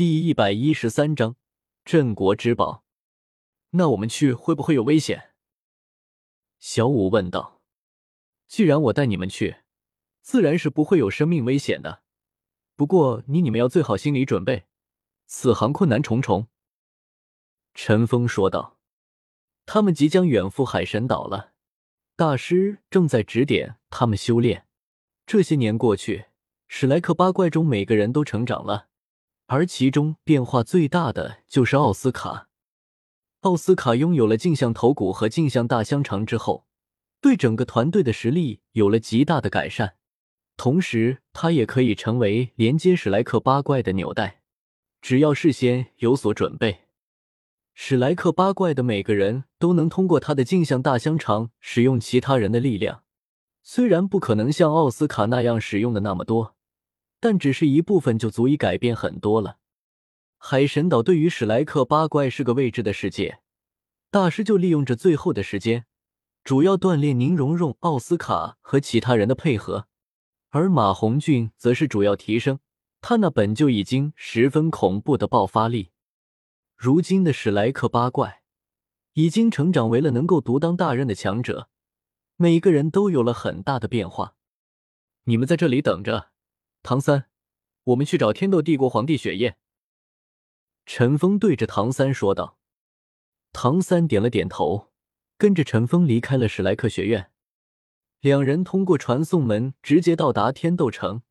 第一百一十三章镇国之宝。那我们去会不会有危险？小五问道。既然我带你们去，自然是不会有生命危险的。不过你你们要最好心理准备，此行困难重重。陈峰说道。他们即将远赴海神岛了，大师正在指点他们修炼。这些年过去，史莱克八怪中每个人都成长了。而其中变化最大的就是奥斯卡。奥斯卡拥有了镜像头骨和镜像大香肠之后，对整个团队的实力有了极大的改善。同时，他也可以成为连接史莱克八怪的纽带。只要事先有所准备，史莱克八怪的每个人都能通过他的镜像大香肠使用其他人的力量。虽然不可能像奥斯卡那样使用的那么多。但只是一部分就足以改变很多了。海神岛对于史莱克八怪是个未知的世界，大师就利用着最后的时间，主要锻炼宁荣荣、奥斯卡和其他人的配合，而马红俊则是主要提升他那本就已经十分恐怖的爆发力。如今的史莱克八怪已经成长为了能够独当大任的强者，每个人都有了很大的变化。你们在这里等着。唐三，我们去找天斗帝国皇帝雪夜。陈峰对着唐三说道。唐三点了点头，跟着陈峰离开了史莱克学院。两人通过传送门直接到达天斗城，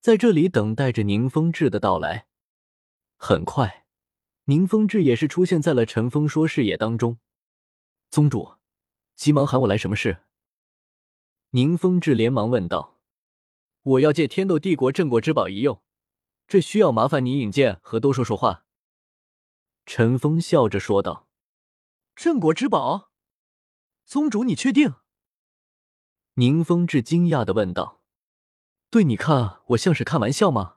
在这里等待着宁风致的到来。很快，宁风致也是出现在了陈峰说视野当中。宗主，急忙喊我来，什么事？宁风致连忙问道。我要借天斗帝国镇国之宝一用，这需要麻烦你引荐和多说说话。”陈峰笑着说道。“镇国之宝，宗主，你确定？”宁风致惊讶的问道。“对，你看我像是开玩笑吗？”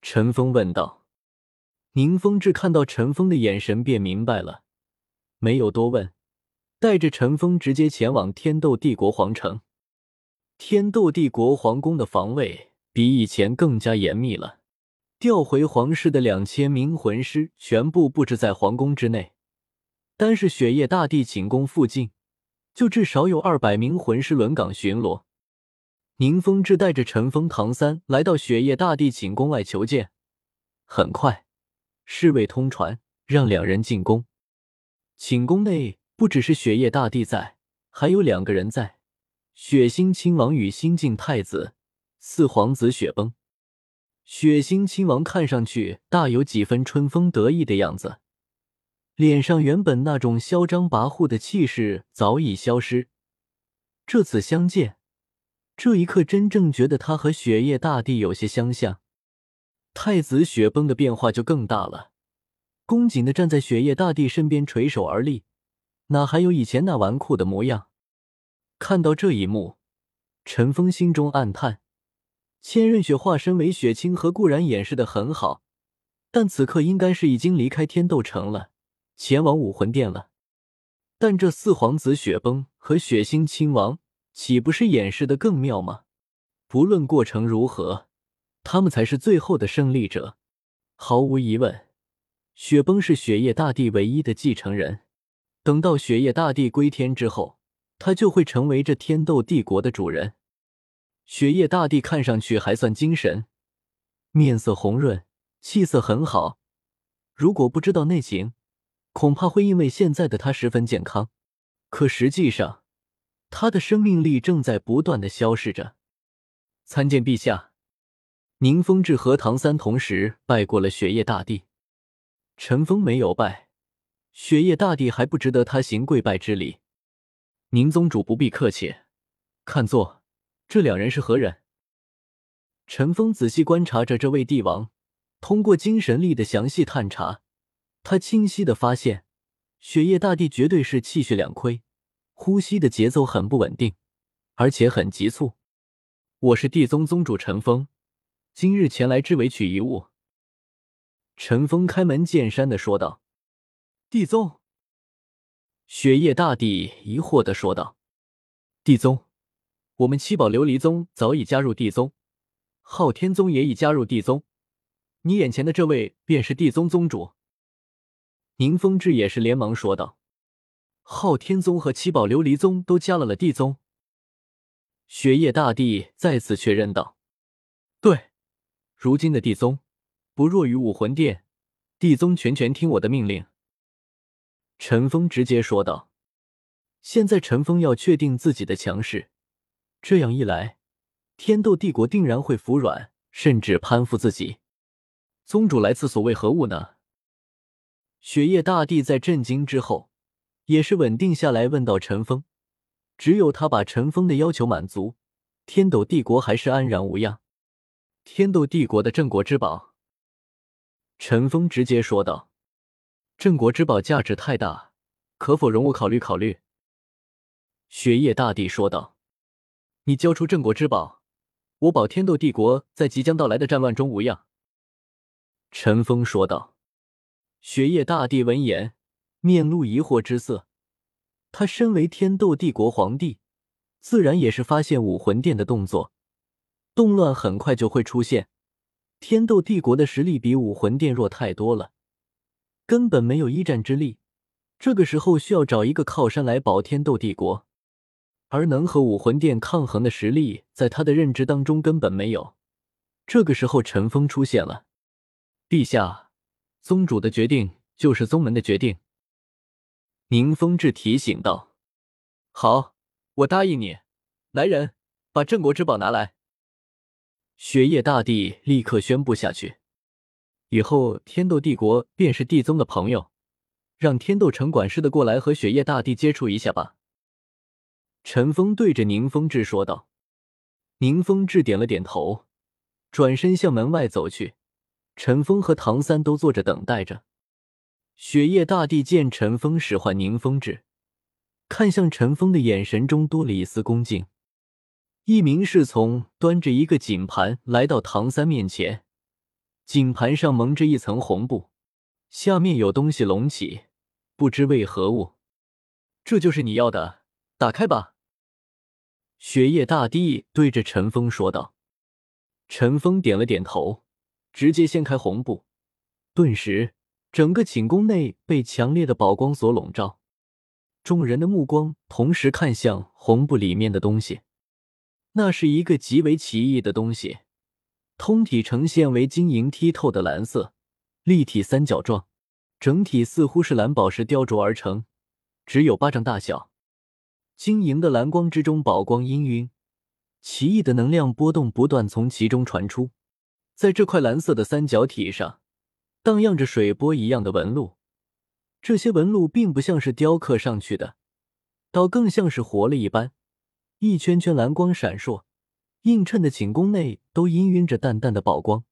陈峰问道。宁风致看到陈峰的眼神，便明白了，没有多问，带着陈峰直接前往天斗帝国皇城。天斗帝国皇宫的防卫比以前更加严密了，调回皇室的两千名魂师全部布置在皇宫之内，单是雪夜大帝寝宫附近，就至少有二百名魂师轮岗巡逻。宁风致带着陈峰、唐三来到雪夜大帝寝宫外求见，很快，侍卫通传让两人进宫。寝宫内不只是雪夜大帝在，还有两个人在。血腥亲王与新晋太子四皇子雪崩，血腥亲王看上去大有几分春风得意的样子，脸上原本那种嚣张跋扈的气势早已消失。这次相见，这一刻真正觉得他和雪夜大帝有些相像。太子雪崩的变化就更大了，恭谨的站在雪夜大帝身边垂手而立，哪还有以前那纨绔的模样？看到这一幕，陈峰心中暗叹：千仞雪化身为雪清河固然掩饰的很好，但此刻应该是已经离开天斗城了，前往武魂殿了。但这四皇子雪崩和雪星亲王岂不是掩饰的更妙吗？不论过程如何，他们才是最后的胜利者。毫无疑问，雪崩是雪夜大帝唯一的继承人。等到雪夜大帝归天之后。他就会成为这天斗帝国的主人。雪夜大帝看上去还算精神，面色红润，气色很好。如果不知道内情，恐怕会因为现在的他十分健康。可实际上，他的生命力正在不断的消逝着。参见陛下。宁风致和唐三同时拜过了雪夜大帝。陈峰没有拜，雪夜大帝还不值得他行跪拜之礼。宁宗主不必客气，看座这两人是何人？陈峰仔细观察着这位帝王，通过精神力的详细探查，他清晰的发现，雪夜大帝绝对是气血两亏，呼吸的节奏很不稳定，而且很急促。我是地宗宗主陈峰，今日前来之为取一物。陈峰开门见山的说道：“地宗。”雪夜大帝疑惑的说道：“地宗，我们七宝琉璃宗早已加入地宗，昊天宗也已加入地宗，你眼前的这位便是地宗宗主。宁风致也是连忙说道：“昊天宗和七宝琉璃宗都加了了地宗。”雪夜大帝再次确认道：“对，如今的地宗不弱于武魂殿，地宗全权听我的命令。”陈峰直接说道：“现在陈峰要确定自己的强势，这样一来，天斗帝国定然会服软，甚至攀附自己。宗主来此所为何物呢？”雪夜大帝在震惊之后，也是稳定下来，问道：“陈峰，只有他把陈峰的要求满足，天斗帝国还是安然无恙。天斗帝国的镇国之宝。”陈峰直接说道。镇国之宝价值太大，可否容我考虑考虑？雪夜大帝说道：“你交出镇国之宝，我保天斗帝国在即将到来的战乱中无恙。”陈峰说道。雪夜大帝闻言，面露疑惑之色。他身为天斗帝国皇帝，自然也是发现武魂殿的动作，动乱很快就会出现。天斗帝国的实力比武魂殿弱太多了。根本没有一战之力，这个时候需要找一个靠山来保天斗帝国，而能和武魂殿抗衡的实力，在他的认知当中根本没有。这个时候，陈峰出现了，陛下，宗主的决定就是宗门的决定。宁风致提醒道：“好，我答应你。来人，把镇国之宝拿来。”雪夜大帝立刻宣布下去。以后天斗帝国便是地宗的朋友，让天斗城管事的过来和雪夜大帝接触一下吧。陈峰对着宁风致说道。宁风致点了点头，转身向门外走去。陈峰和唐三都坐着等待着。雪夜大帝见陈峰使唤宁风致，看向陈峰的眼神中多了一丝恭敬。一名侍从端着一个锦盘来到唐三面前。锦盘上蒙着一层红布，下面有东西隆起，不知为何物。这就是你要的，打开吧。雪夜大帝对着陈峰说道。陈峰点了点头，直接掀开红布，顿时整个寝宫内被强烈的宝光所笼罩。众人的目光同时看向红布里面的东西，那是一个极为奇异的东西。通体呈现为晶莹剔透的蓝色，立体三角状，整体似乎是蓝宝石雕琢而成，只有巴掌大小。晶莹的蓝光之中，宝光氤氲，奇异的能量波动不断从其中传出。在这块蓝色的三角体上，荡漾着水波一样的纹路。这些纹路并不像是雕刻上去的，倒更像是活了一般，一圈圈蓝光闪烁。映衬的寝宫内都氤氲着淡淡的宝光。